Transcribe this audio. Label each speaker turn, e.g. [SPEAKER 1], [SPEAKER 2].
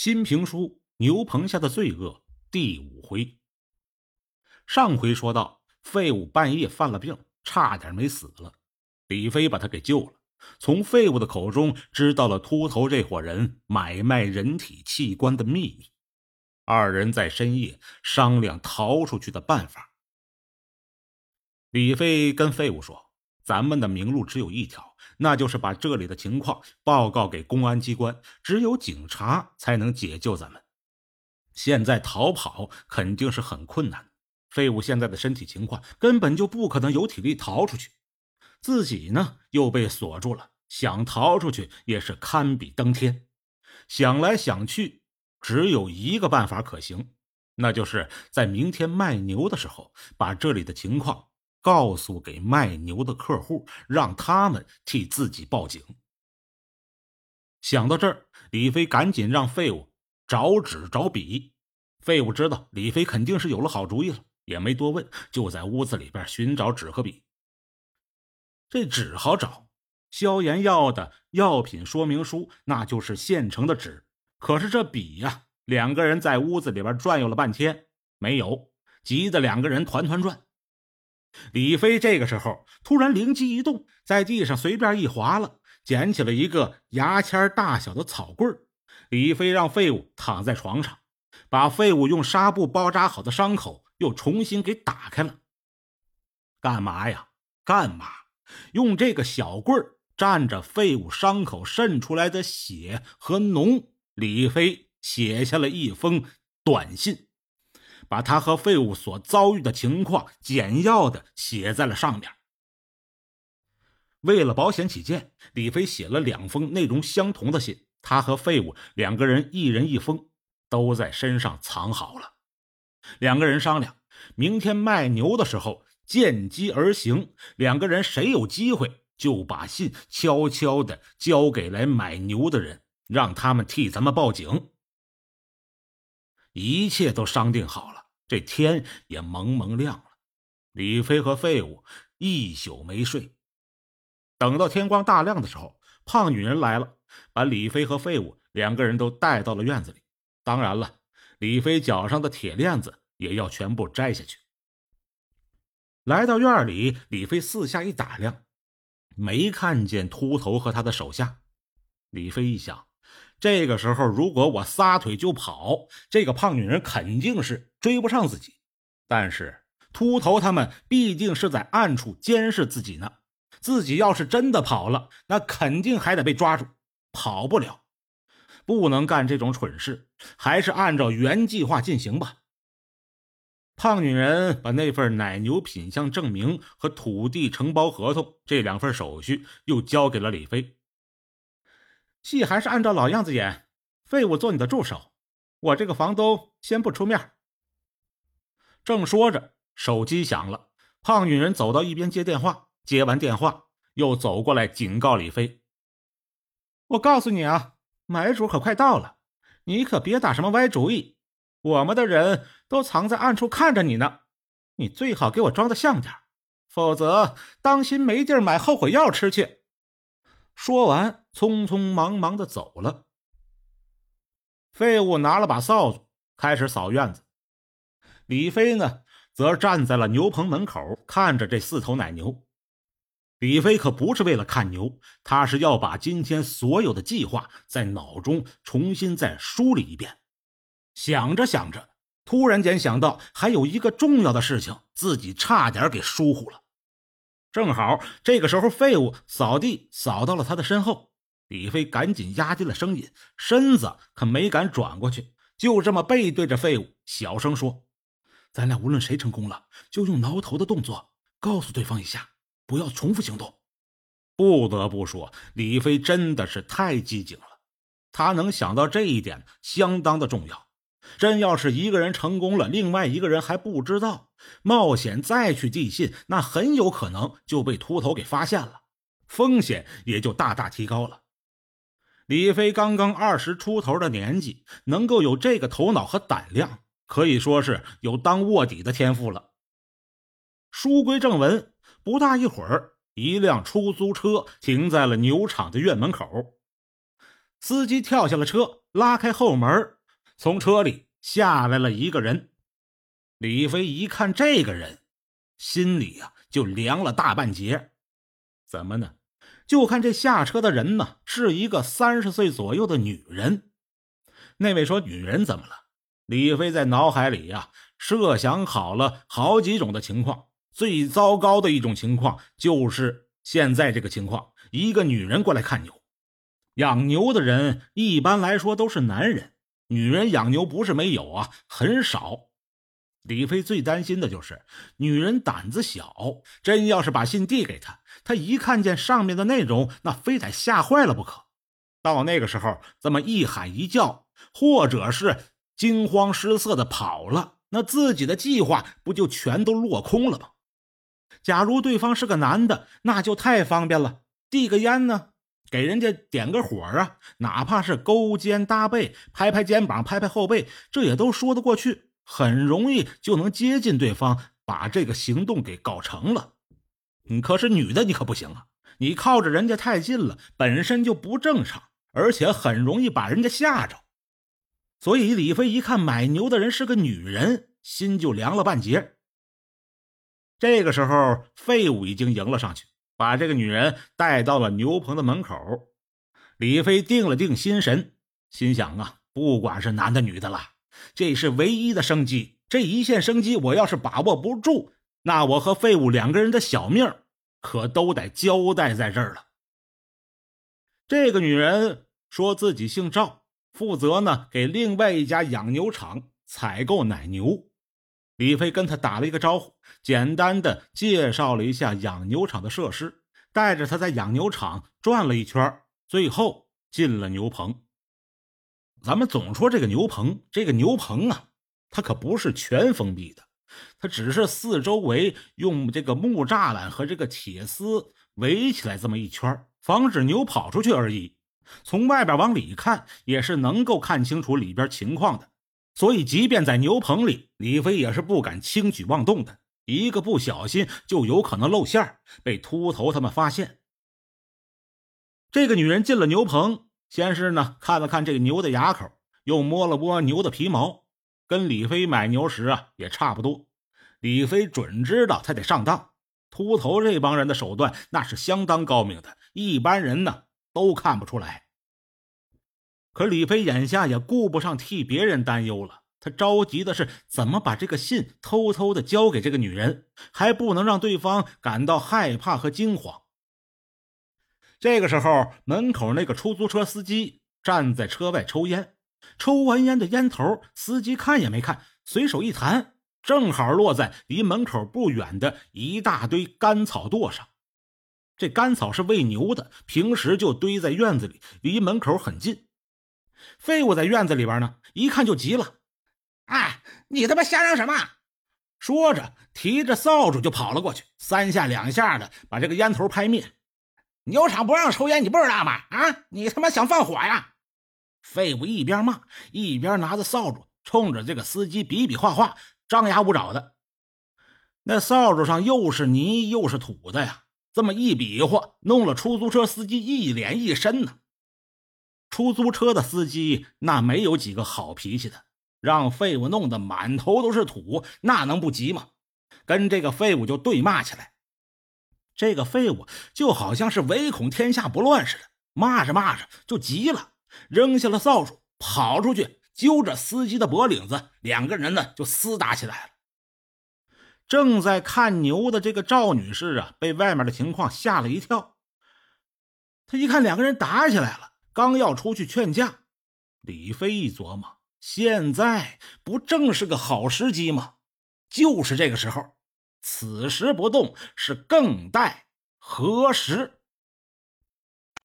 [SPEAKER 1] 新评书《牛棚下的罪恶》第五回。上回说到，废物半夜犯了病，差点没死了，李飞把他给救了。从废物的口中知道了秃头这伙人买卖人体器官的秘密。二人在深夜商量逃出去的办法。李飞跟废物说：“咱们的明路只有一条。”那就是把这里的情况报告给公安机关，只有警察才能解救咱们。现在逃跑肯定是很困难。废物现在的身体情况根本就不可能有体力逃出去，自己呢又被锁住了，想逃出去也是堪比登天。想来想去，只有一个办法可行，那就是在明天卖牛的时候把这里的情况。告诉给卖牛的客户，让他们替自己报警。想到这儿，李飞赶紧让废物找纸找笔。废物知道李飞肯定是有了好主意了，也没多问，就在屋子里边寻找纸和笔。这纸好找，消炎药的药品说明书那就是现成的纸。可是这笔呀，两个人在屋子里边转悠了半天没有，急得两个人团团转。李飞这个时候突然灵机一动，在地上随便一划了，捡起了一个牙签大小的草棍李飞让废物躺在床上，把废物用纱布包扎好的伤口又重新给打开了。干嘛呀？干嘛？用这个小棍蘸着废物伤口渗出来的血和脓，李飞写下了一封短信。把他和废物所遭遇的情况简要的写在了上面。为了保险起见，李飞写了两封内容相同的信，他和废物两个人一人一封，都在身上藏好了。两个人商量，明天卖牛的时候见机而行，两个人谁有机会就把信悄悄的交给来买牛的人，让他们替咱们报警。一切都商定好了。这天也蒙蒙亮了，李飞和废物一宿没睡。等到天光大亮的时候，胖女人来了，把李飞和废物两个人都带到了院子里。当然了，李飞脚上的铁链子也要全部摘下去。来到院里，李飞四下一打量，没看见秃头和他的手下。李飞一想。这个时候，如果我撒腿就跑，这个胖女人肯定是追不上自己。但是秃头他们毕竟是在暗处监视自己呢。自己要是真的跑了，那肯定还得被抓住，跑不了，不能干这种蠢事，还是按照原计划进行吧。胖女人把那份奶牛品相证明和土地承包合同这两份手续又交给了李飞。戏还是按照老样子演，废物做你的助手，我这个房东先不出面。正说着，手机响了，胖女人走到一边接电话，接完电话又走过来警告李飞：“我告诉你啊，买主可快到了，你可别打什么歪主意，我们的人都藏在暗处看着你呢，你最好给我装的像点，否则当心没地儿买后悔药吃去。”说完，匆匆忙忙的走了。废物拿了把扫帚，开始扫院子。李飞呢，则站在了牛棚门口，看着这四头奶牛。李飞可不是为了看牛，他是要把今天所有的计划在脑中重新再梳理一遍。想着想着，突然间想到还有一个重要的事情，自己差点给疏忽了。正好这个时候，废物扫地扫到了他的身后，李飞赶紧压低了声音，身子可没敢转过去，就这么背对着废物，小声说：“咱俩无论谁成功了，就用挠头的动作告诉对方一下，不要重复行动。”不得不说，李飞真的是太机警了，他能想到这一点，相当的重要。真要是一个人成功了，另外一个人还不知道，冒险再去递信，那很有可能就被秃头给发现了，风险也就大大提高了。李飞刚刚二十出头的年纪，能够有这个头脑和胆量，可以说是有当卧底的天赋了。书归正文，不大一会儿，一辆出租车停在了牛场的院门口，司机跳下了车。拉开后门，从车里下来了一个人。李飞一看这个人，心里呀就凉了大半截。怎么呢？就看这下车的人呢，是一个三十岁左右的女人。那位说：“女人怎么了？”李飞在脑海里呀设想好了好几种的情况，最糟糕的一种情况就是现在这个情况：一个女人过来看牛。养牛的人一般来说都是男人，女人养牛不是没有啊，很少。李飞最担心的就是女人胆子小，真要是把信递给他，他一看见上面的内容，那非得吓坏了不可。到那个时候，这么一喊一叫，或者是惊慌失色的跑了，那自己的计划不就全都落空了吗？假如对方是个男的，那就太方便了，递个烟呢，给人家点个火啊，哪怕是勾肩搭背、拍拍肩膀、拍拍后背，这也都说得过去。很容易就能接近对方，把这个行动给搞成了。可是女的你可不行啊！你靠着人家太近了，本身就不正常，而且很容易把人家吓着。所以李飞一看买牛的人是个女人，心就凉了半截。这个时候，废物已经迎了上去，把这个女人带到了牛棚的门口。李飞定了定心神，心想啊，不管是男的女的了。这是唯一的生机，这一线生机，我要是把握不住，那我和废物两个人的小命可都得交代在这儿了。这个女人说自己姓赵，负责呢给另外一家养牛场采购奶牛。李飞跟他打了一个招呼，简单的介绍了一下养牛场的设施，带着他在养牛场转了一圈，最后进了牛棚。咱们总说这个牛棚，这个牛棚啊，它可不是全封闭的，它只是四周围用这个木栅栏和这个铁丝围起来这么一圈，防止牛跑出去而已。从外边往里看，也是能够看清楚里边情况的。所以，即便在牛棚里，李飞也是不敢轻举妄动的，一个不小心就有可能露馅被秃头他们发现。这个女人进了牛棚。先是呢看了看这个牛的牙口，又摸了摸牛的皮毛，跟李飞买牛时啊也差不多。李飞准知道他得上当，秃头这帮人的手段那是相当高明的，一般人呢都看不出来。可李飞眼下也顾不上替别人担忧了，他着急的是怎么把这个信偷偷的交给这个女人，还不能让对方感到害怕和惊慌。这个时候，门口那个出租车司机站在车外抽烟，抽完烟的烟头，司机看也没看，随手一弹，正好落在离门口不远的一大堆干草垛上。这干草是喂牛的，平时就堆在院子里，离门口很近。废物在院子里边呢，一看就急了：“哎，你他妈瞎嚷什么？”说着，提着扫帚就跑了过去，三下两下的把这个烟头拍灭。牛场不让抽烟，你不知道吗？啊，你他妈想放火呀！废物一边骂一边拿着扫帚冲着这个司机比比划划，张牙舞爪的。那扫帚上又是泥又是土的呀，这么一比划，弄了出租车司机一脸一身呢。出租车的司机那没有几个好脾气的，让废物弄得满头都是土，那能不急吗？跟这个废物就对骂起来。这个废物就好像是唯恐天下不乱似的，骂着骂着就急了，扔下了扫帚，跑出去揪着司机的脖领子，两个人呢就厮打起来了。正在看牛的这个赵女士啊，被外面的情况吓了一跳。她一看两个人打起来了，刚要出去劝架，李飞一琢磨，现在不正是个好时机吗？就是这个时候。此时不动，是更待何时？